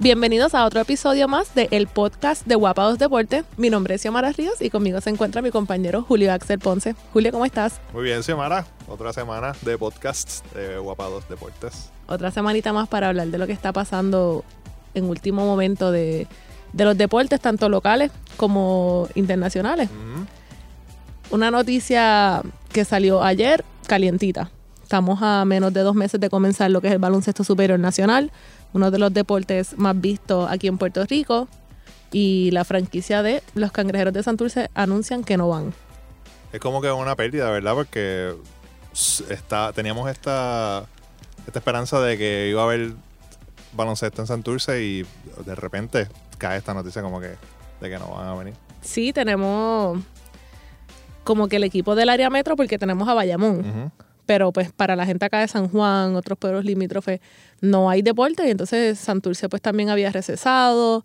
Bienvenidos a otro episodio más de el podcast de Guapados Deporte. Mi nombre es Xiomara Ríos y conmigo se encuentra mi compañero Julio Axel Ponce. Julio, ¿cómo estás? Muy bien, Xiomara. Otra semana de podcast de Guapados Deportes. Otra semanita más para hablar de lo que está pasando en último momento de, de los deportes, tanto locales como internacionales. Ujú. Una noticia que salió ayer, calientita. Estamos a menos de dos meses de comenzar lo que es el baloncesto superior nacional, uno de los deportes más vistos aquí en Puerto Rico. Y la franquicia de los cangrejeros de Santurce anuncian que no van. Es como que una pérdida, ¿verdad? Porque está, teníamos esta, esta esperanza de que iba a haber baloncesto en Santurce y de repente cae esta noticia como que de que no van a venir. Sí, tenemos como que el equipo del área metro porque tenemos a Bayamón. Ujú. Pero pues para la gente acá de San Juan, otros pueblos limítrofes, no hay deporte y entonces Santurce pues también había recesado,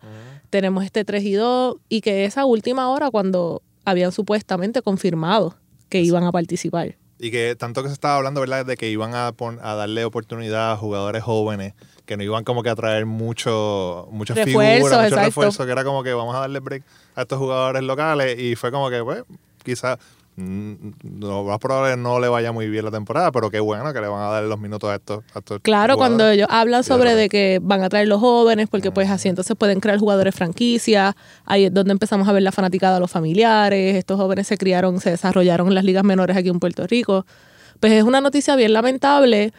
tenemos este 3 y 2 y que esa última hora cuando habían supuestamente confirmado que iban a participar. Y que tanto que se estaba hablando, ¿verdad? De que iban a, a darle oportunidad a jugadores jóvenes, que no iban como que a traer mucho, muchas figuras, muchos exacto. refuerzos, que era como que vamos a darle break a estos jugadores locales y fue como que, pues, quizás lo más probable es no le vaya muy bien la temporada, pero qué bueno que le van a dar los minutos a estos, a estos Claro, cuando ellos hablan sobre de que van a traer los jóvenes, porque pues así entonces pueden crear jugadores franquicia, ahí es donde empezamos a ver la fanaticada a los familiares, estos jóvenes se criaron, se desarrollaron en las ligas menores aquí en Puerto Rico. Pues es una noticia bien lamentable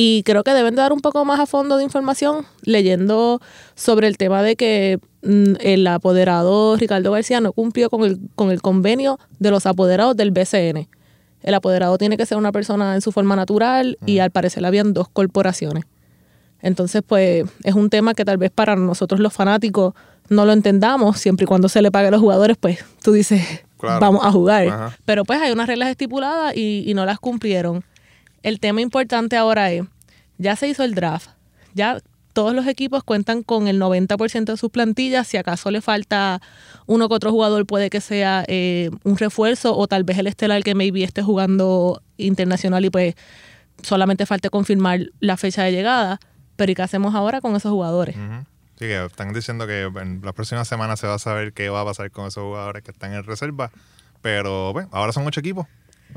y creo que deben de dar un poco más a fondo de información leyendo sobre el tema de que mm, el apoderado Ricardo García no cumplió con el, con el convenio de los apoderados del BCN. El apoderado tiene que ser una persona en su forma natural y al parecer habían dos corporaciones. Entonces, pues es un tema que tal vez para nosotros los fanáticos no lo entendamos, siempre y cuando se le pague a los jugadores, pues tú dices, Claro. vamos a jugar. Ajá. Pero pues hay unas reglas estipuladas y, y no las cumplieron. El tema importante ahora es, ya se hizo el draft, ya todos los equipos cuentan con el 90% de sus plantillas, si acaso le falta uno que otro jugador puede que sea eh, un refuerzo o tal vez el estelar que maybe esté jugando internacional y pues solamente falte confirmar la fecha de llegada. Pero ¿y qué hacemos ahora con esos jugadores? Ujú. Sí, que están diciendo que en las próximas semanas se va a saber qué va a pasar con esos jugadores que están en reserva. Pero, bueno, ahora son ocho equipos.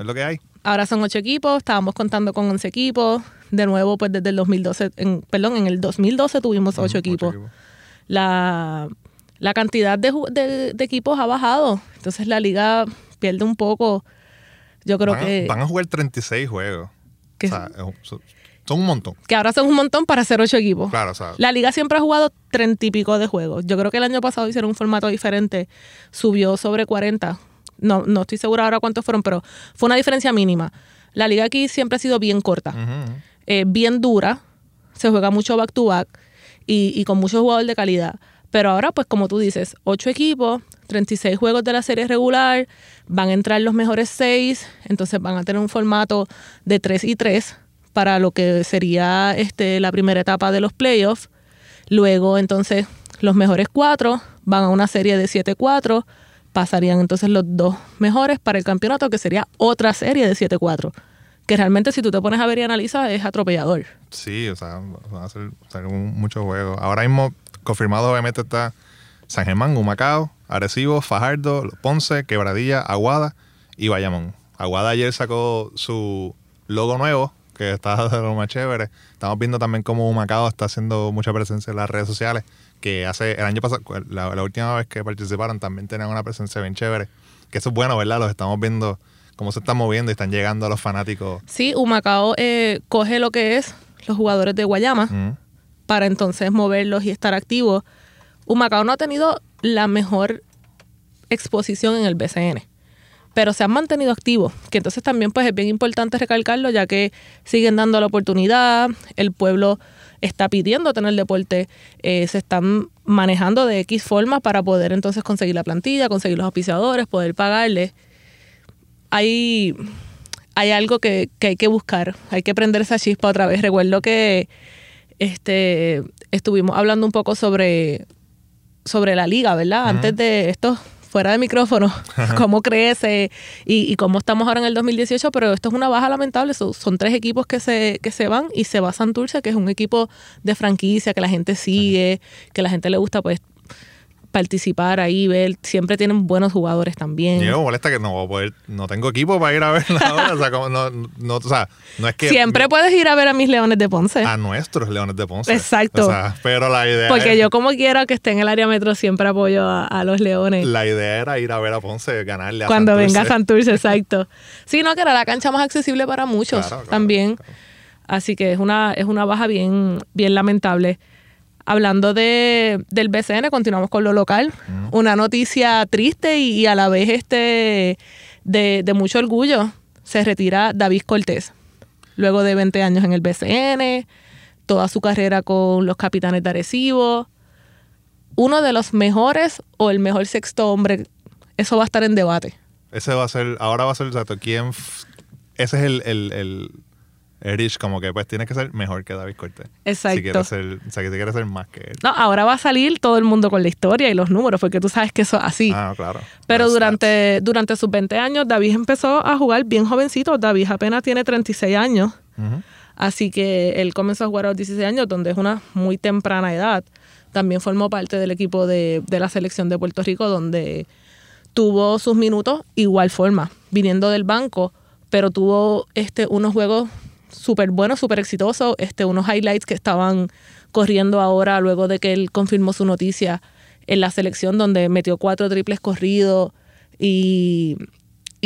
Es lo que hay. Ahora son ocho equipos, estábamos contando con 11 equipos. De nuevo, pues desde el 2012, en, perdón, en el 2012 tuvimos ocho equipos. La, la cantidad de, de- de equipos ha bajado. Entonces la liga pierde un poco. Yo creo van, que, van a jugar 36 juegos. que- O sea, son son un montón. que ahora son un montón para hacer ocho equipos. Claro, o sea, La liga siempre ha jugado treinta y pico de juegos. Yo creo que el año pasado hicieron un formato diferente. Subió sobre 40. No, no estoy segura ahora cuántos fueron, pero fue una diferencia mínima. La liga aquí siempre ha sido bien corta. eh, bien dura, se juega mucho back to back y, y con muchos jugadores de calidad. Pero ahora, pues como tú dices, ocho equipos, 36 juegos de la serie regular, van a entrar los mejores seis, entonces van a tener un formato de 3 y 3 para lo que sería este, la primera etapa de los playoffs. Luego, entonces, los mejores cuatro van a una serie de 7-4, pasarían entonces los dos mejores para el campeonato, que sería otra serie de 7-4 que realmente si tú te pones a ver y analizas es atropellador. Sí, o sea, van a ser, un- muchos juegos. Ahora mismo, confirmado obviamente está San Germán, Humacao, Arecibo, Fajardo, Ponce, Quebradilla, Aguada y Bayamón. Aguada ayer sacó su logo nuevo, que está de lo más chévere. Estamos viendo también cómo Humacao está haciendo mucha presencia en las redes sociales, que hace el año pasado, la, la última vez que participaron, también tenían una presencia bien chévere. Que eso es bueno, ¿verdad? Los estamos viendo cómo se están moviendo y están llegando a los fanáticos. Sí, Humacao eh, coge lo que es los jugadores de Guayama Ujú. para entonces moverlos y estar activos. Humacao no ha tenido la mejor exposición en el BCN, pero se han mantenido activos, que entonces también pues es bien importante recalcarlo ya que siguen dando la oportunidad, el pueblo está pidiendo tener deporte, eh, se están manejando de X forma para poder entonces conseguir la plantilla, conseguir los auspiciadores, poder pagarles. Hay, hay algo que, que hay que buscar, hay que prender esa chispa otra vez. Recuerdo que este, estuvimos hablando un poco sobre, sobre la liga, ¿verdad? Antes de estos fuera de micrófono cómo crece y, y, cómo estamos ahora en el 2018, pero esto es una baja lamentable. son, son tres equipos que se, que se van y se va Santurce, que es un equipo de franquicia que la gente sigue, que la gente le gusta pues participar ahí, ver, siempre tienen buenos jugadores también. Y me molesta que no no tengo equipo para ir a ver ahora, o sea, como no, no, o sea, no es que... Siempre puedes ir a ver a mis Leones de Ponce. A nuestros Leones de Ponce. Exacto. O sea, pero la idea Porque yo como quiera que esté en el área metro siempre apoyo a, los Leones. La idea era ir a ver a Ponce, ganarle a Cuando venga Santurce, exacto. Sí, no, que era la cancha más accesible para muchos también. Así que es una, es una baja bien, bien lamentable. Hablando de, del BCN, continuamos con lo local. Una noticia triste y, a la vez este de, mucho orgullo. Se retira David Cortés. Luego de 20 años en el BCN, toda su carrera con los capitanes de Arecibo. Uno de los mejores o el mejor sexto hombre. Eso va a estar en debate. Ese va a ser, ahora va a ser, exacto, ¿quién? Ese es el Erich como que pues tiene que ser mejor que David Cortés. Exacto. Si quiere ser, o sea, que quiere ser más que él. No, ahora va a salir todo el mundo con la historia y los números, porque tú sabes que eso es así. Ah, claro. Pero durante, durante sus 20 años, David empezó a jugar bien jovencito. David apenas tiene 36 años. Así que él comenzó a jugar a los 16 años, donde es una muy temprana edad. También formó parte del equipo de, de la selección de Puerto Rico, donde tuvo sus minutos igual forma, viniendo del banco, pero tuvo este, unos juegos súper bueno, súper exitoso. Este, unos highlights que estaban corriendo ahora luego de que él confirmó su noticia en la selección donde metió cuatro triples corridos y,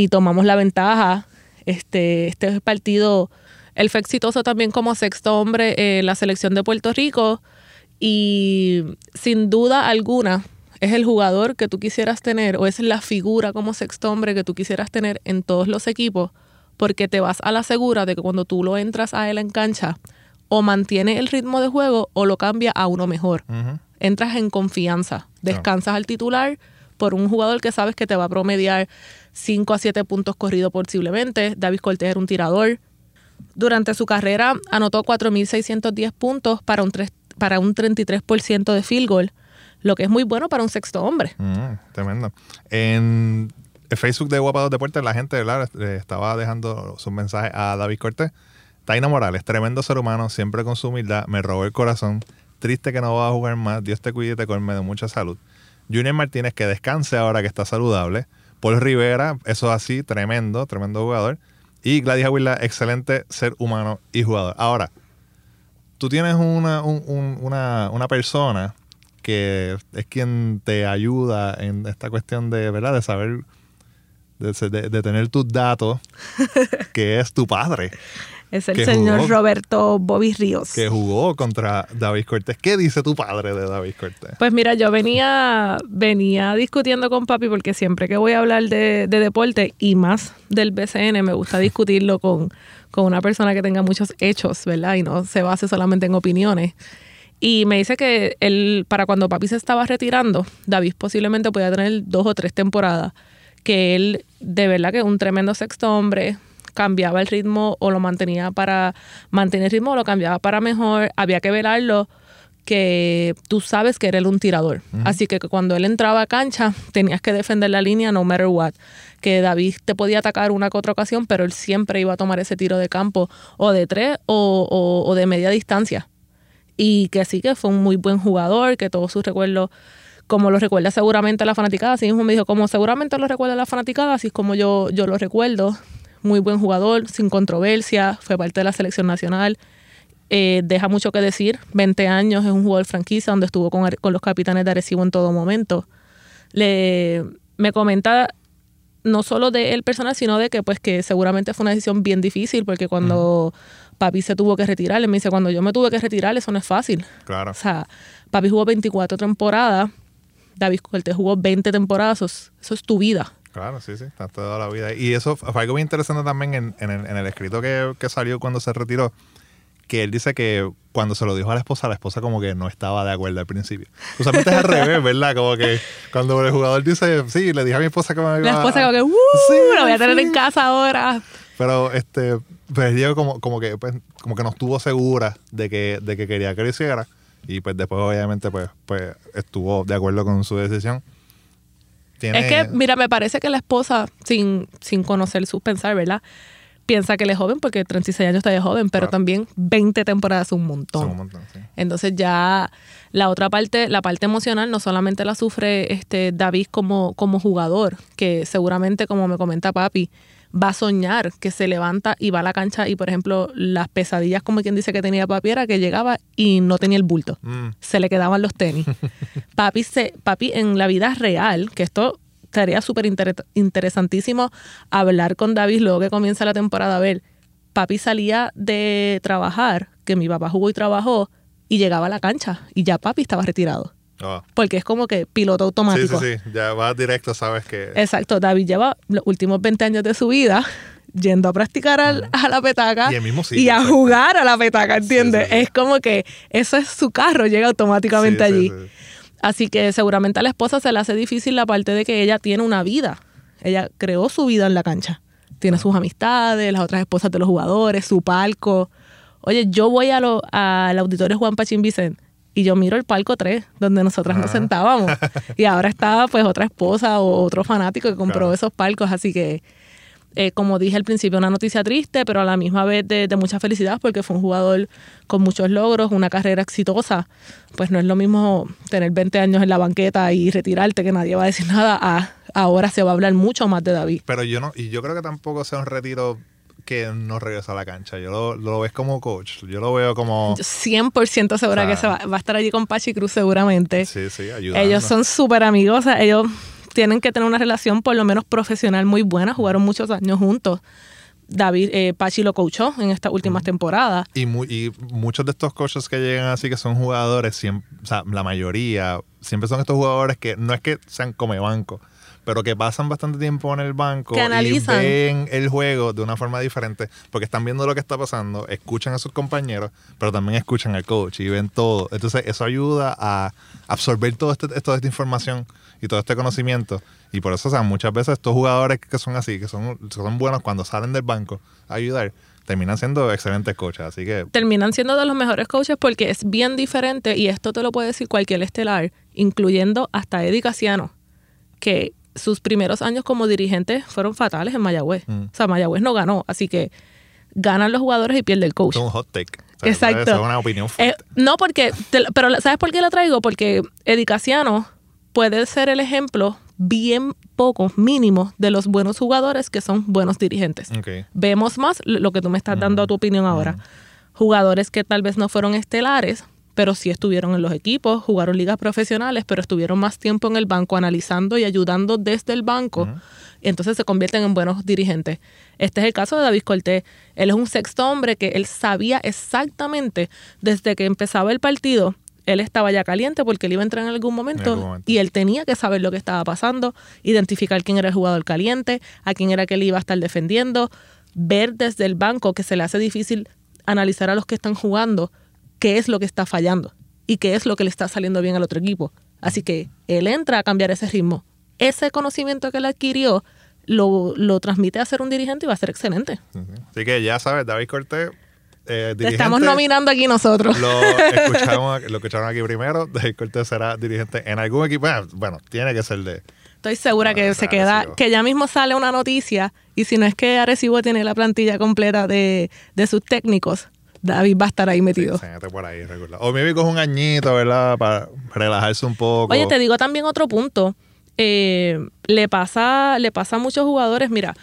tomamos la ventaja. Este, este partido, él fue exitoso también como sexto hombre en la selección de Puerto Rico y sin duda alguna es el jugador que tú quisieras tener o es la figura como sexto hombre que tú quisieras tener en todos los equipos porque te vas a la segura de que cuando tú lo entras a él en cancha, o mantiene el ritmo de juego o lo cambia a uno mejor. Entras en confianza, descansas al titular por un jugador que sabes que te va a promediar 5 a 7 puntos corridos posiblemente. David Cortés era un tirador. Durante su carrera anotó 4.610 puntos para un, para un 33% de field goal, lo que es muy bueno para un sexto hombre. tremendo. En Facebook de Guapados Deportes, la gente estaba dejando sus mensajes a David Cortés. Taina Morales, tremendo ser humano, siempre con su humildad, me robó el corazón. Triste que no va a jugar más. Dios te cuide y te colme de mucha salud. Junior Martínez, que descanse ahora que está saludable. Paul Rivera, eso así, tremendo, tremendo jugador. Y Gladys Aguila, excelente ser humano y jugador. Ahora, tú tienes una, una, una persona que es quien te ayuda en esta cuestión de, ¿verdad? De saber de, tener tus datos, que es tu padre. Es el señor Roberto Bobby Ríos. Que jugó contra David Cortés. ¿Qué dice tu padre de David Cortés? Pues mira, yo venía, venía discutiendo con papi porque siempre que voy a hablar de, deporte y más del BCN, me gusta discutirlo con, con una persona que tenga muchos hechos, ¿verdad? Y no se base solamente en opiniones. Y me dice que él, para cuando papi se estaba retirando, David posiblemente podía tener dos o tres temporadas que él de verdad que es un tremendo sexto hombre, cambiaba el ritmo o lo mantenía para mantener el ritmo o lo cambiaba para mejor, había que velarlo que tú sabes que era él un tirador. Así que cuando él entraba a cancha tenías que defender la línea no matter what. Que David te podía atacar una que otra ocasión, pero él siempre iba a tomar ese tiro de campo o de tres o, o de media distancia. Y que sí que fue un muy buen jugador, que todos sus recuerdos como lo recuerda seguramente la fanaticada. Así mismo me dijo, como seguramente lo recuerda la fanaticada, así es como yo, yo lo recuerdo. Muy buen jugador, sin controversia, fue parte de la selección nacional. Eh, deja mucho que decir. 20 años es un jugador franquicia donde estuvo con, con los capitanes de Arecibo en todo momento. Le, me comenta no solo de él personal, sino de que pues que seguramente fue una decisión bien difícil porque cuando papi se tuvo que retirar, él me dice, cuando yo me tuve que retirar, eso no es fácil. Claro. O sea, papi jugó 24 temporadas David Cortés jugó 20 temporadas, eso es, tu vida. Claro, sí, sí, está toda la vida. Y eso fue algo muy interesante también en, el, escrito que, salió cuando se retiró, que él dice que cuando se lo dijo a la esposa, la esposa como que no estaba de acuerdo al principio. Usualmente es al revés, ¿verdad? Como que cuando el jugador dice, sí, le dije a mi esposa que me iba La esposa como que, ¡uh! Sí, lo voy a tener en casa ahora. Pero este, pues como, como que pues, como que no estuvo segura de que, de que quería que lo hiciera. Y pues después obviamente pues, pues estuvo de acuerdo con su decisión. tiene... Es que, mira, me parece que la esposa, sin, sin conocer sus pensar, ¿verdad? Piensa que él es joven porque 36 años todavía es joven, pero Claro. también 20 temporadas es un montón. son un montón, sí. Entonces ya la otra parte, la parte emocional, no solamente la sufre este David como, como jugador, que seguramente, como me comenta papi, va a soñar que se levanta y va a la cancha y, por ejemplo, las pesadillas, como quien dice que tenía papi, era que llegaba y no tenía el bulto. Mm, Se le quedaban los tenis. papi, se, papi, en la vida real, que esto sería súper inter- interesantísimo hablar con David luego que comienza la temporada a ver. Papi salía de trabajar, que mi papá jugó y trabajó, y llegaba a la cancha y ya papi estaba retirado. Oh. Porque es como que piloto Sí, automático. sí, sí. Ya vas directo, sabes que... Exacto, David lleva los últimos 20 años de su vida yendo a practicar al- a la petaca Y el mismo sitio, y a exacto. jugar a la petaca, ¿entiendes? Sí, sí, sí. Es como que eso es su carro, llega automáticamente Sí, sí, allí. sí. Así que seguramente a la esposa se le hace difícil la parte de que ella tiene una vida. Ella creó su vida en la cancha. Tiene sus amistades, las otras esposas de los jugadores, su palco. Oye, yo voy a lo- al auditorio Juan Pachín Vicente y yo miro el palco 3, donde nosotras nos sentábamos. Y ahora está pues otra esposa o otro fanático que compró Claro. esos palcos. Así que, eh, como dije al principio, una noticia triste, pero a la misma vez de, de mucha felicidad porque fue un jugador con muchos logros, una carrera exitosa. Pues no es lo mismo tener 20 años en la banqueta y retirarte que nadie va a decir nada. A, ahora se va a hablar mucho más de David. Pero yo no, y yo creo que tampoco sea un retiro que no regresa a la cancha. Yo lo, lo ves como coach. Yo lo veo como. Yo 100% segura O sea, que se va, va a estar allí con Pachi Cruz seguramente. Sí, sí, ayudando. Ellos son súper amigos, o sea, ellos tienen que tener una relación por lo menos profesional muy buena, jugaron muchos años juntos. David, eh, Pachi lo coachó en estas últimas temporadas. Y, mu- y muchos de estos coaches que llegan así, que son jugadores, siempre, o sea, la mayoría, siempre son estos jugadores que no es que sean come banco, pero que pasan bastante tiempo en el banco y ven el juego de una forma diferente, porque están viendo lo que está pasando, escuchan a sus compañeros, pero también escuchan al coach y ven todo. Entonces, eso ayuda a absorber todo este, toda esta información y todo este conocimiento. Y por eso, o sea, muchas veces estos jugadores que son así, que son, son buenos cuando salen del banco a ayudar, terminan siendo excelentes coaches. Así que Terminan siendo de los mejores coaches porque es bien diferente y esto te lo puede decir cualquier estelar, incluyendo hasta Eddie Casiano, que sus primeros años como dirigente fueron fatales en Mayagüez. Mm. O sea, Mayagüez no ganó, así que ganan los jugadores y pierde el coach. es un hot take. O sea, Exacto. Es una opinión Eh, fuerte. no, porque, te pero ¿sabes por qué la traigo? Porque Eddie Casiano puede ser el ejemplo bien poco, mínimo, de los buenos jugadores que son buenos dirigentes. Ok. Vemos más lo lo que tú me estás dando a tu opinión ahora. Jugadores que tal vez no fueron estelares, pero sí estuvieron en los equipos, jugaron ligas profesionales, pero estuvieron más tiempo en el banco analizando y ayudando desde el banco. Entonces se convierten en buenos dirigentes. Este es el caso de David Cortés. Él es un sexto hombre que él sabía exactamente desde que empezaba el partido. Él estaba ya caliente porque él iba a entrar en algún momento, algún momento. y él tenía que saber lo que estaba pasando, identificar quién era el jugador caliente, a quién era que él iba a estar defendiendo, ver desde el banco que se le hace difícil analizar a los que están jugando qué es lo que está fallando y qué es lo que le está saliendo bien al otro equipo. Así que él entra a cambiar ese ritmo. Ese conocimiento que él adquirió lo, lo transmite a ser un dirigente y va a ser excelente. Sí, sí. Así que ya sabes, David Cortés, eh, Te estamos nominando aquí nosotros. Lo escuchamos, lo escucharon aquí primero. David Cortés será dirigente en algún equipo. Bueno, Bueno, tiene que ser de. Estoy segura que Ah, se Arecibo. queda, que ya mismo sale una noticia y si no es que Arecibo tiene la plantilla completa de, de sus técnicos, David va a estar ahí metido. Mete por ahí, recuerda. O maybe coge un añito, ¿verdad? Para relajarse un poco. Oye, te digo también otro punto. Eh, le pasa, le pasa a muchos jugadores, mira,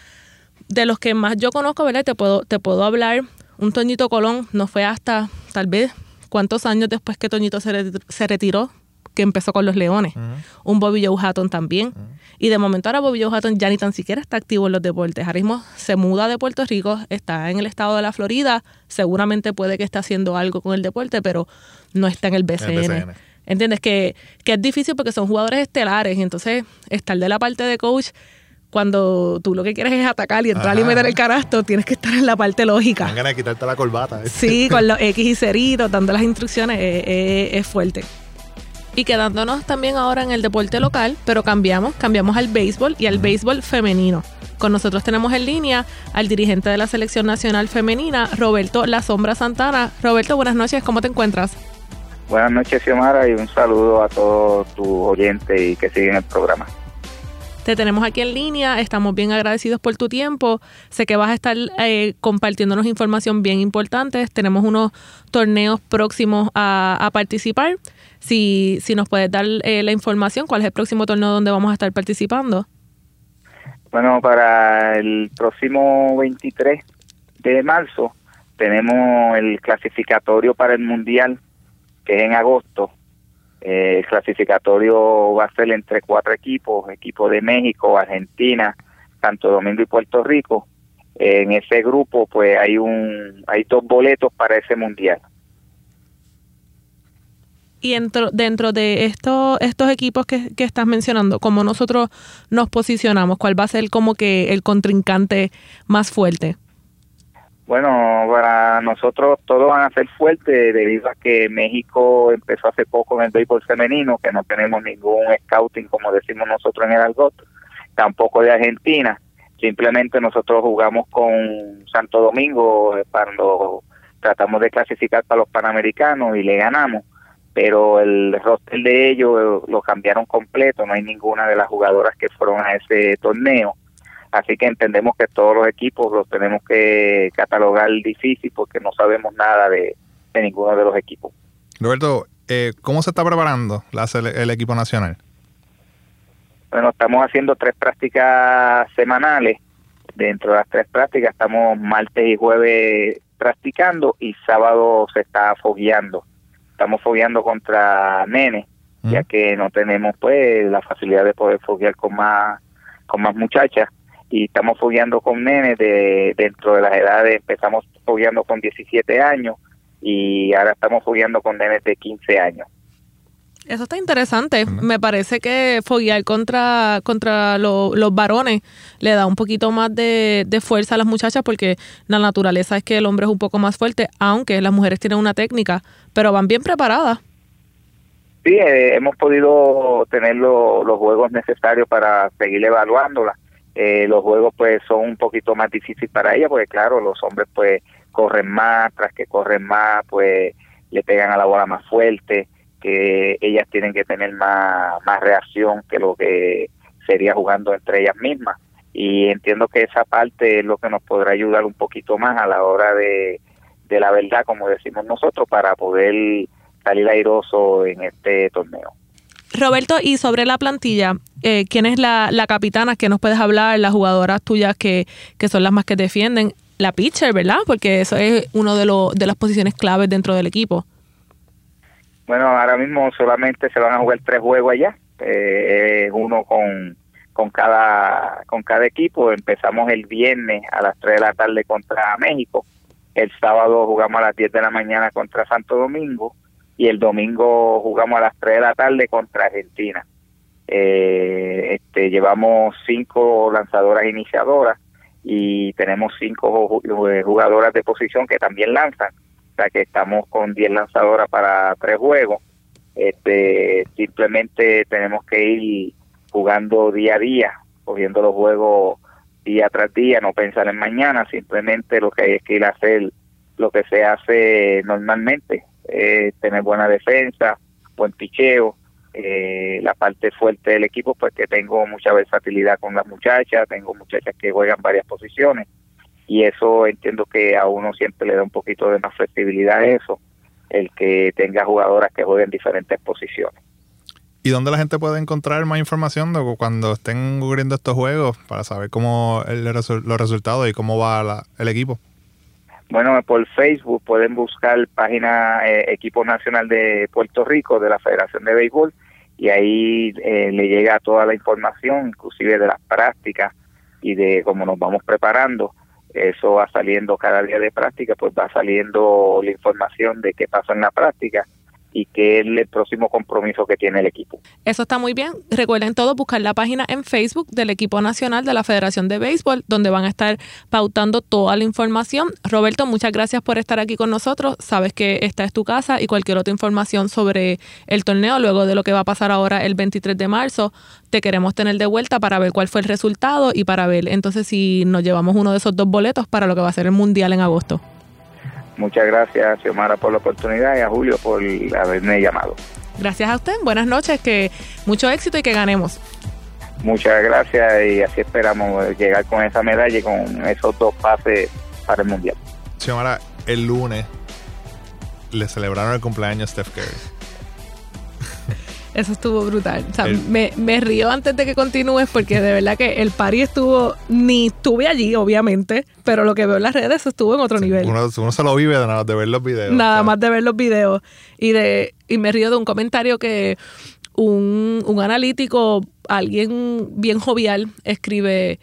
de los que más yo conozco, ¿verdad? Te puedo, te puedo hablar, un Toñito Colón no fue hasta tal vez cuántos años después que Toñito se, re- se retiró que empezó con los Leones. Un Bobby Joe Hatton también. Y de momento ahora Bobby Joe Hatton ya ni tan siquiera está activo en los deportes. Ahora mismo se muda de Puerto Rico, está en el estado de la Florida, seguramente puede que esté haciendo algo con el deporte, pero no está en el BCN. BCN. ¿Entiendes? Que, que es difícil porque son jugadores estelares y entonces estar de la parte de coach, cuando tú lo que quieres es atacar y entrar y meter el carasto, tienes que estar en la parte lógica. De quitarte la corbata. ¿eh? Sí, con los X y ceritos, dando las instrucciones, eh, eh, es fuerte. Y quedándonos también ahora en el deporte local, pero cambiamos, cambiamos al béisbol y al béisbol femenino. Con nosotros tenemos en línea al dirigente de la selección nacional femenina, Roberto La Sombra Santana. Roberto, buenas noches, ¿cómo te encuentras? Buenas noches, Xiomara, y un saludo a todos tus oyentes y que siguen el programa. Te tenemos aquí en línea, estamos bien agradecidos por tu tiempo. Sé que vas a estar eh, compartiéndonos información bien importante. Tenemos unos torneos próximos a, participar. Si, si nos puedes dar eh, la información, ¿cuál es el próximo torneo donde vamos a estar participando? Bueno, para el próximo 23 de marzo tenemos el clasificatorio para el Mundial, que es en agosto. Eh, el clasificatorio va a ser entre cuatro equipos, equipos de México, Argentina, Santo Domingo y Puerto Rico. en ese grupo, pues hay un, hay dos boletos para ese mundial. Y dentro, dentro de estos, estos equipos que, estás mencionando, ¿cómo nosotros nos posicionamos? ¿Cuál va a ser como que el contrincante más fuerte? Bueno, para nosotros todos van a ser fuertes debido a que México empezó hace poco en el béisbol femenino, que no tenemos ningún scouting como decimos nosotros en el Algot, tampoco de Argentina. Simplemente nosotros jugamos con Santo Domingo cuando tratamos de clasificar para los Panamericanos y le ganamos, pero el roster de ellos lo cambiaron completo, no hay ninguna de las jugadoras que fueron a ese torneo Así que entendemos que todos los equipos los tenemos que catalogar difícil porque no sabemos nada de, ninguno de los equipos. Roberto, eh, ¿cómo se está preparando el equipo nacional? Bueno, estamos haciendo tres prácticas semanales. Dentro de las tres prácticas estamos martes y jueves practicando y sábado se está fogueando. Estamos fogueando contra Nene, ya que no tenemos pues la facilidad de poder foguear con más con más muchachas y estamos fogueando con nenes de dentro de las edades, empezamos fogueando con 17 años y ahora estamos fogueando con nenes de 15 años. Eso está interesante. Me parece que foguear contra, contra los varones le da un poquito más de, fuerza a las muchachas porque la naturaleza es que el hombre es un poco más fuerte, aunque las mujeres tienen una técnica, pero van bien preparadas. Sí, eh, hemos podido tener los juegos necesarios para seguir evaluándolas eh, los juegos pues son un poquito más difíciles para ella porque claro los hombres pues corren más tras que corren más pues le pegan a la bola más fuerte que ellas tienen que tener más más reacción que lo que sería jugando entre ellas mismas y entiendo que esa parte es lo que nos podrá ayudar un poquito más a la hora de, de la verdad como decimos nosotros para poder salir airoso en este torneo Roberto, y sobre la plantilla, eh, ¿quién es la, la capitana que nos puedes hablar? Las jugadoras tuyas que, que son las más que defienden. La pitcher, ¿verdad? Porque eso es uno de, los de las posiciones claves dentro del equipo. Bueno, ahora mismo solamente se van a jugar tres juegos allá, eh, uno con, con cada con cada equipo. Empezamos el viernes a las 3 de la tarde contra México, el sábado jugamos a las 10 de la mañana contra Santo Domingo y el domingo jugamos a las 3 de la tarde contra Argentina. Eh, este, llevamos cinco lanzadoras iniciadoras y tenemos cinco jugadoras de posición que también lanzan, sea que estamos con 10 lanzadoras para tres juegos. Este, simplemente tenemos que ir jugando día a día, cogiendo los juegos día tras día, no pensar en mañana, simplemente lo que hay es que ir a hacer lo que se hace normalmente, eh, tener buena defensa, buen picheo, eh, la parte fuerte del equipo, pues que tengo mucha versatilidad con las muchachas, tengo muchachas que juegan varias posiciones y eso entiendo que a uno siempre le da un poquito de más flexibilidad a eso, el que tenga jugadoras que jueguen diferentes posiciones. ¿Y dónde la gente puede encontrar más información de cuando estén cubriendo estos juegos para saber cómo el, los resultados y cómo va el equipo? Bueno, por Facebook pueden buscar página eh, Equipo Nacional de Puerto Rico de la Federación de Béisbol y ahí eh, le llega toda la información, inclusive de las prácticas y de cómo nos vamos preparando. Eso va saliendo cada día de práctica, pues va saliendo la información de qué pasa en la práctica y qué es el próximo compromiso que tiene el equipo. Eso está muy bien. Recuerden todo buscar la página en Facebook del equipo nacional de la Federación de Béisbol, donde van a estar pautando toda la información. Roberto, muchas gracias por estar aquí con nosotros. Sabes que esta es tu casa y cualquier otra información sobre el torneo, luego de lo que va a pasar ahora el 23 de marzo, te queremos tener de vuelta para ver cuál fue el resultado y para ver entonces si nos llevamos uno de esos dos boletos para lo que va a ser el Mundial en agosto. Muchas gracias, Xiomara, por la oportunidad y a Julio por haberme llamado. Gracias a usted. Buenas noches, que mucho éxito y que ganemos. Muchas gracias y así esperamos llegar con esa medalla y con esos dos pases para el Mundial. Xiomara, el lunes le celebraron el cumpleaños a Steph Curry. Eso estuvo brutal. O sea, El- me, me río antes de que continúes porque de verdad que el party estuvo, ni estuve allí, obviamente, pero lo que veo en las redes estuvo en otro nivel. Uno, uno se lo vive de, nada- de ver los videos. Nada más de ver los videos. Y de y me río de un comentario que un, un analítico, alguien bien jovial, escribe,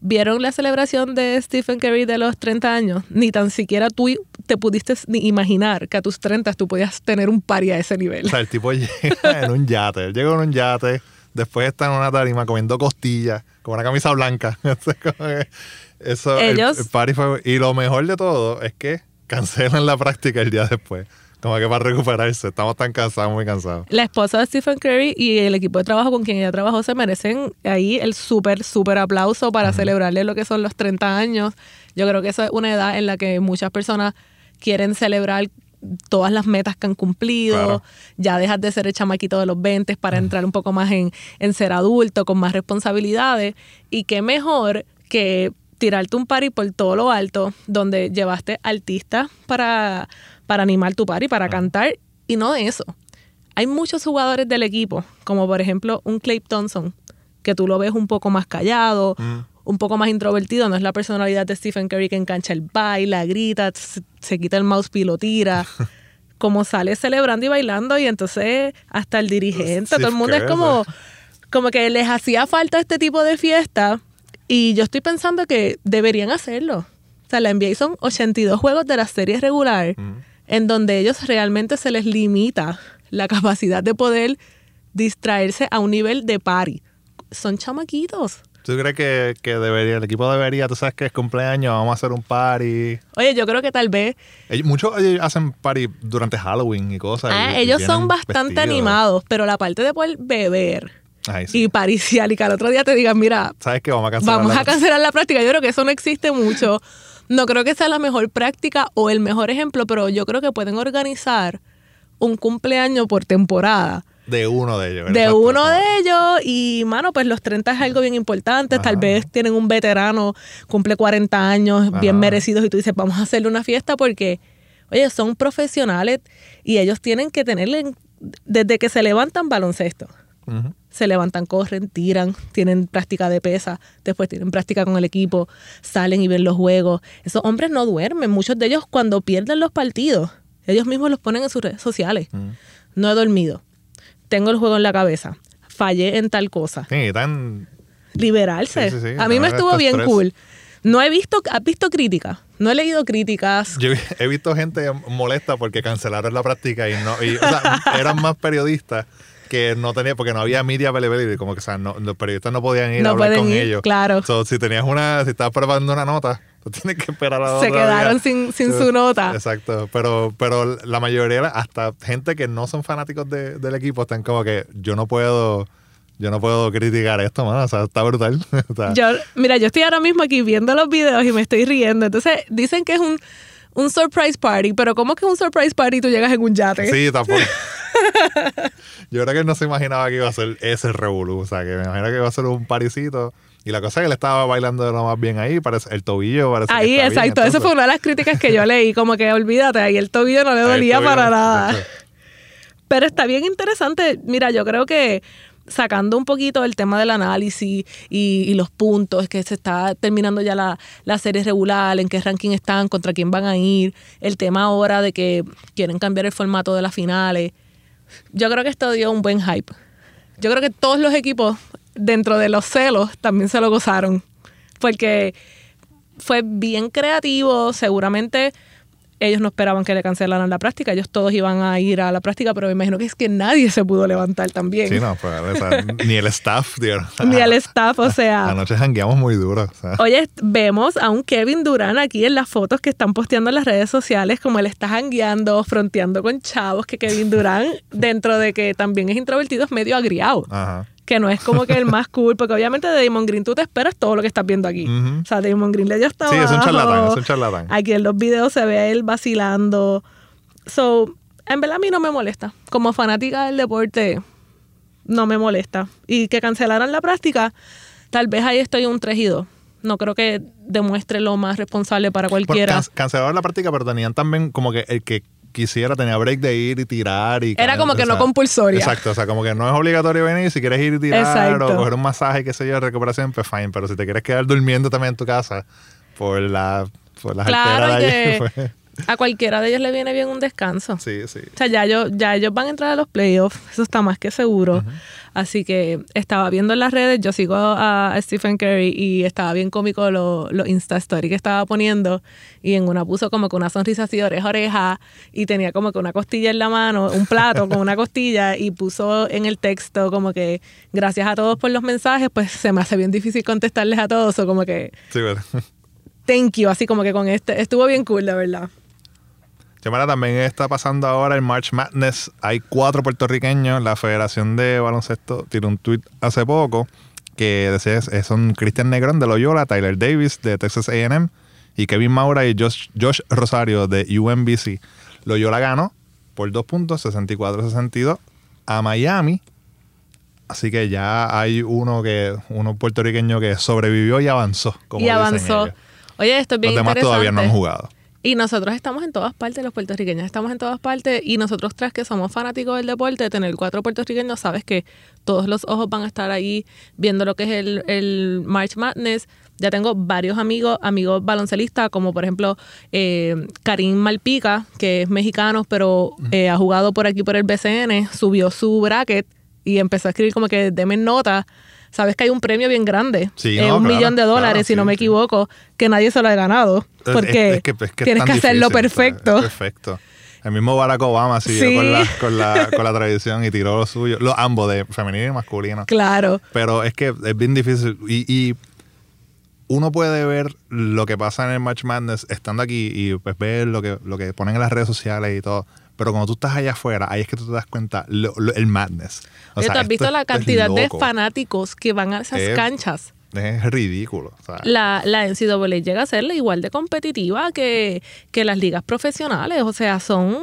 ¿vieron la celebración de Stephen Curry de los 30 años? Ni tan siquiera tú te pudiste ni imaginar que a tus 30 tú podías tener un party a ese nivel. O sea, el tipo llega en un yate. Él llega en un yate, después está en una tarima comiendo costillas, con una camisa blanca. Eso Eso, el- Ellos- el party fue- Y lo mejor de todo es que cancelan la práctica el día después. Como que para recuperarse. Estamos tan cansados, muy cansados. La esposa de Stephen Curry y el equipo de trabajo con quien ella trabajó se merecen ahí el súper, súper aplauso para celebrarle lo que son los 30 años. Yo creo que eso es una edad en la que muchas personas quieren celebrar todas las metas que han cumplido, Claro. ya dejas de ser el chamaquito de los 20 para entrar un poco más en, en ser adulto, con más responsabilidades. Y qué mejor que tirarte un party por todo lo alto, donde llevaste artistas para, para animar tu party, para cantar, y no de eso. Hay muchos jugadores del equipo, como por ejemplo un Clay Thompson, que tú lo ves un poco más callado, un poco más introvertido, no es la personalidad de Stephen Curry que engancha el baila, grita, se, quita el mouse y lo tira. como sale celebrando y bailando y entonces hasta el dirigente, Steve todo el mundo es como, como que les hacía falta este tipo de fiesta y yo estoy pensando que deberían hacerlo. O sea, la NBA son 82 juegos de la serie regular en donde ellos realmente se les limita la capacidad de poder distraerse a un nivel de party. Son chamaquitos. ¿Tú crees que, que debería, el equipo debería, tú sabes que es cumpleaños, vamos a hacer un party? Oye, yo creo que tal vez Ellos- muchos ellos hacen party durante Halloween y cosas. ah, y- ellos son bastante vestidos. animados, pero la parte de poder beber Ay, sí. y pariciar y que al otro día te digan, mira, ¿Sabes qué? Vamos a cancelar vamos la- a cancelar la práctica. Yo creo que eso no existe mucho. No creo que sea la mejor práctica o el mejor ejemplo, pero yo creo que pueden organizar un cumpleaños por temporada. De uno de ellos. De uno de ellos y, mano, pues los 30 es algo bien importante. Tal vez tienen un veterano, cumple 40 años, bien merecidos y tú dices, vamos a hacerle una fiesta porque, oye, son profesionales y ellos tienen que tenerle, desde que se levantan baloncesto se levantan, corren, tiran, tienen práctica de pesa, después tienen práctica con el equipo, salen y ven los juegos. Esos hombres no duermen. Muchos de ellos cuando pierden los partidos, ellos mismos los ponen en sus redes sociales. No he dormido. Tengo el juego en la cabeza. Fallé en tal cosa. Sí, están Liberarse. Sí, sí, sí. A mí me estuvo bien cool. No he visto, ¿has visto críticas? No he leído críticas. Yo he visto gente molesta porque cancelaron la práctica y no, y, o sea, eran más periodistas que no tenía, porque no había media availability, como que o sea, no- los periodistas no podían ir No a hablar con ir, ellos. claro. So, si tenías una, si estabas preparando una nota, tú tienes que esperar a Se otro quedaron día. sin- sin su nota. Exacto, pero, pero la mayoría, hasta gente que no son fanáticos de- del equipo, están como que yo no puedo, yo no puedo criticar esto, mano, o sea, está brutal. O sea, Yo, mira, yo estoy ahora mismo aquí viendo los videos y me estoy riendo. Entonces, dicen que es un, un surprise party, pero ¿cómo es que es un surprise party y tú llegas en un yate? Sí, tampoco. Yo creo que él no se imaginaba que iba a ser ese revolú. O sea, que me imagino que iba a ser un parisito. Y la cosa es que él estaba bailando de lo más bien ahí. Parece, el tobillo parece que Ahí, está bien, exacto. Esa fue una de las críticas que yo leí. Como que olvídate, ahí el tobillo no le dolía para nada. exacto. Pero está bien interesante. Mira, yo creo que sacando un poquito el tema del análisis y, y los puntos, que se está terminando ya la, la serie regular, en qué ranking están, contra quién van a ir, el tema ahora de que quieren cambiar el formato de las finales. Yo creo que esto dio un buen hype. Yo creo que todos los equipos, dentro de los celos, también se lo gozaron. Porque fue bien creativo, seguramente ellos no esperaban que le cancelaran la práctica, ellos todos iban a ir a la práctica, pero me imagino que es que nadie se pudo levantar también. Sí, no, pues, o sea, ni el staff, tío. Ni el staff, o sea. Anoche jangueamos muy duro. o sea. Oye, vemos a un Kevin Durán aquí en las fotos que están posteando en las redes sociales, como él está jangueando, fronteando con chavos, que Kevin Durán, dentro de que también es introvertido, es medio agriado. Ajá. Que no es como que el más cool, porque obviamente de Damon Green tú te esperas todo lo que estás viendo aquí. O sea, Damon Green le dio hasta Sí, es un charlatán, es un charlatán. Aquí en los videos se ve a él vacilando. So, en verdad a mí no me molesta. Como fanática del deporte, no me molesta. Y que cancelaran la práctica, tal vez ahí estoy un 3 y 2. No creo que demuestre lo más responsable para cualquiera. Bueno, can- cancelaron la práctica, pero tenían también como que el que quisiera tenía break de ir y tirar y Era como que o no compulsoria. Exacto, o sea, como que no es obligatorio venir si quieres ir y tirar Exacto. o coger un masaje, qué sé yo, de recuperación, pues fine, pero si te quieres quedar durmiendo también en tu casa por la por las Claro, que pues, a cualquiera de ellos le viene bien un descanso. sí, sí. O sea, ya, yo, ya ellos van a entrar a los playoffs, eso está más que seguro. Así que estaba viendo en las redes, yo sigo a Stephen Curry y estaba bien cómico los lo Insta Story que estaba poniendo. Y en una puso como que una sonrisa así de oreja a oreja y tenía como que una costilla en la mano, un plato con una costilla y puso en el texto como que gracias a todos por los mensajes, pues se me hace bien difícil contestarles a todos o como que Sí, bueno. thank you, así como que con este. Estuvo bien cool, la verdad. Xiomara, también está pasando ahora el March Madness. Hay cuatro puertorriqueños. La Federación de Baloncesto tiró un tweet hace poco que decía, son Cristian Negrón de Loyola, Tyler Davis de Texas A&M y Kevin Maura y Josh, Josh Rosario de UMBC. Loyola ganó por dos puntos, 64-62 a Miami. Así que ya hay uno que uno puertorriqueño que sobrevivió y avanzó. Como y avanzó. ellos. Oye, esto es bien Los demás interesante. todavía no han jugado. Y nosotros estamos en todas partes, los puertorriqueños estamos en todas partes. Y nosotros tres que somos fanáticos del deporte, tener cuatro puertorriqueños, sabes que todos los ojos van a estar ahí viendo lo que es el, el March Madness. Ya tengo varios amigos, amigos baloncelistas, como por ejemplo eh, Karim Malpica, que es mexicano, pero eh, ha jugado por aquí por el BCN, subió su bracket y empezó a escribir como que deme nota. Sabes que hay un premio bien grande, Sí, eh, no, un claro, millón de dólares, claro, si no me sí. equivoco, que nadie se lo ha ganado. Porque es que- es que es tienes que hacerlo difícil, perfecto. Perfecto. El mismo Barack Obama siguió Sí. con, la, con, la, con la tradición y tiró lo suyo. Los ambos, de femenino y masculino. Claro. Pero es que es bien difícil. Y, y uno puede ver lo que pasa en el Match Madness estando aquí y pues ver lo que, lo que ponen en las redes sociales y todo. Pero cuando tú estás allá afuera, ahí es que tú te das cuenta lo- lo- el madness. O sea, ¿tú has visto la cantidad de fanáticos que van a esas Es- canchas? Es ridículo. sea, La, la NCAA llega a ser igual de competitiva que, que las ligas profesionales. O sea, son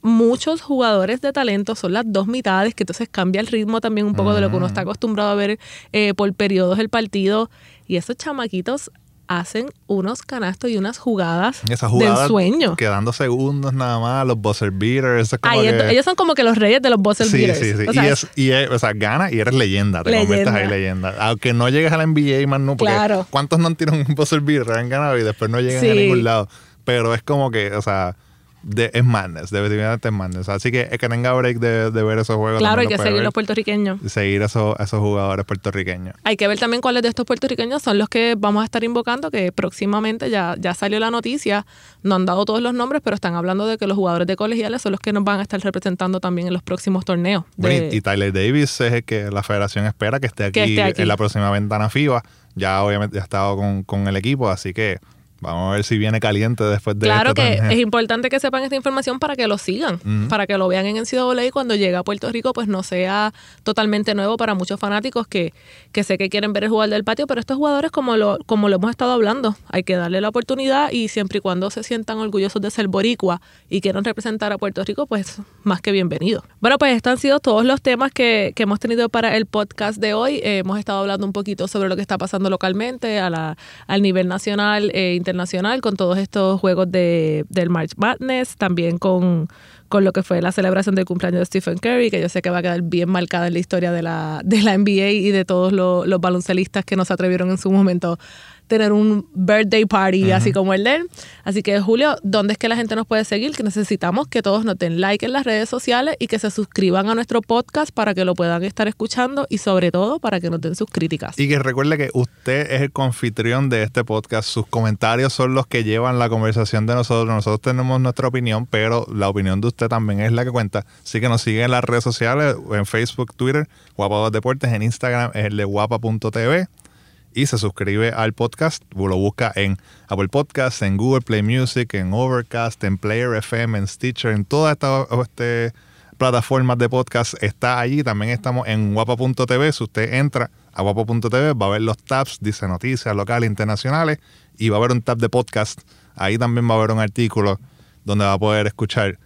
muchos jugadores de talento, son las dos mitades, que entonces cambia el ritmo también un poco de lo que uno está acostumbrado a ver eh, por periodos el partido. Y esos chamaquitos hacen unos canastos y unas jugadas Esa jugada del sueño. quedando segundos nada más, los buzzer beaters, es como que- ellos son como que los reyes de los buzzer Sí, beaters. sí, sí. O sea, y es, y es- o sea, gana y eres leyenda, te conviertes ahí leyenda. Aunque no llegues a la NBA, más no, porque Claro. ¿cuántos no han tirado un buzzer beater, han ganado y después no llegan Sí. a ningún lado? Pero es como que, o sea, de, es madness, definitivamente es madness. Así que es que tenga break de, de ver esos juegos. claro, hay que seguir ver. los puertorriqueños. Seguir esos, esos jugadores puertorriqueños. Hay que ver también cuáles de estos puertorriqueños son los que vamos a estar invocando, que próximamente ya, ya salió la noticia, no han dado todos los nombres, pero están hablando de que los jugadores de colegiales son los que nos van a estar representando también en los próximos torneos. de- Bueno, y, Tyler Davis es el que la federación espera que esté aquí, Que esté aquí. en la próxima ventana FIBA. Ya obviamente ha estado con, con el equipo, así que vamos a ver si viene caliente después de Claro que torneo. es importante que sepan esta información para que lo sigan, para que lo vean en NCAA y cuando llegue a Puerto Rico pues no sea totalmente nuevo para muchos fanáticos que, que sé que quieren ver el jugador del patio, pero estos jugadores como lo, como lo hemos estado hablando, hay que darle la oportunidad y siempre y cuando se sientan orgullosos de ser boricua y quieran representar a Puerto Rico pues más que bienvenido. Bueno pues estos han sido todos los temas que, que hemos tenido para el podcast de hoy. Eh, hemos estado hablando un poquito sobre lo que está pasando localmente a la, al nivel nacional e internacional con todos estos juegos de, del March Madness, también con, con lo que fue la celebración del cumpleaños de Stephen Curry, que yo sé que va a quedar bien marcada en la historia de la, de la NBA y de todos los, los baloncelistas que nos atrevieron en su momento tener un birthday party así como el de él. Así que Julio, ¿dónde es que la gente nos puede seguir? Que necesitamos que todos nos den like en las redes sociales y que se suscriban a nuestro podcast para que lo puedan estar escuchando y sobre todo para que nos den sus críticas. Y que recuerde que usted es el confitrión de este podcast. Sus comentarios son los que llevan la conversación de nosotros. Nosotros tenemos nuestra opinión, pero la opinión de usted también es la que cuenta. Así que nos sigue en las redes sociales, en Facebook, Twitter, Guapa Deportes, en Instagram es el de guapa.tv y se suscribe al podcast. Lo busca en Apple Podcasts, en Google Play Music, en Overcast, en Player FM, en Stitcher, en todas estas este, plataformas de podcast está allí. También estamos en guapa.tv. Si usted entra a guapa.tv, va a ver los tabs, dice noticias locales, internacionales, y va a haber un tab de podcast. Ahí también va a haber un artículo donde va a poder escuchar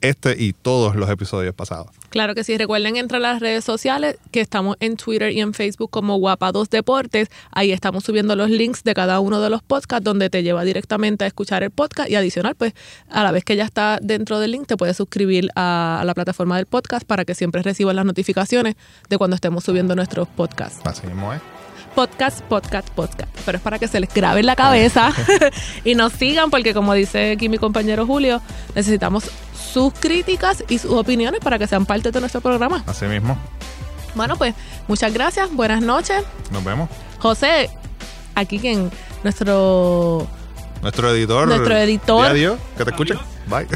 este y todos los episodios pasados. Claro que sí. Recuerden entrar a las redes sociales que estamos en Twitter y en Facebook como Guapa2 Deportes. Ahí estamos subiendo los links de cada uno de los podcasts donde te lleva directamente a escuchar el podcast y adicional, pues a la vez que ya está dentro del link te puedes suscribir a, a la plataforma del podcast para que siempre recibas las notificaciones de cuando estemos subiendo nuestros podcasts. Así mismo es. Podcast, podcast, podcast. Pero es para que se les grabe en la cabeza y nos sigan porque como dice aquí mi compañero Julio, necesitamos sus críticas y sus opiniones para que sean parte de nuestro programa. Así mismo. Bueno, pues muchas gracias, buenas noches. Nos vemos. José, aquí quien nuestro Nuestro editor. Nuestro editor. Di Adiós. Que te escuchen. Bye.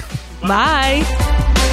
bye.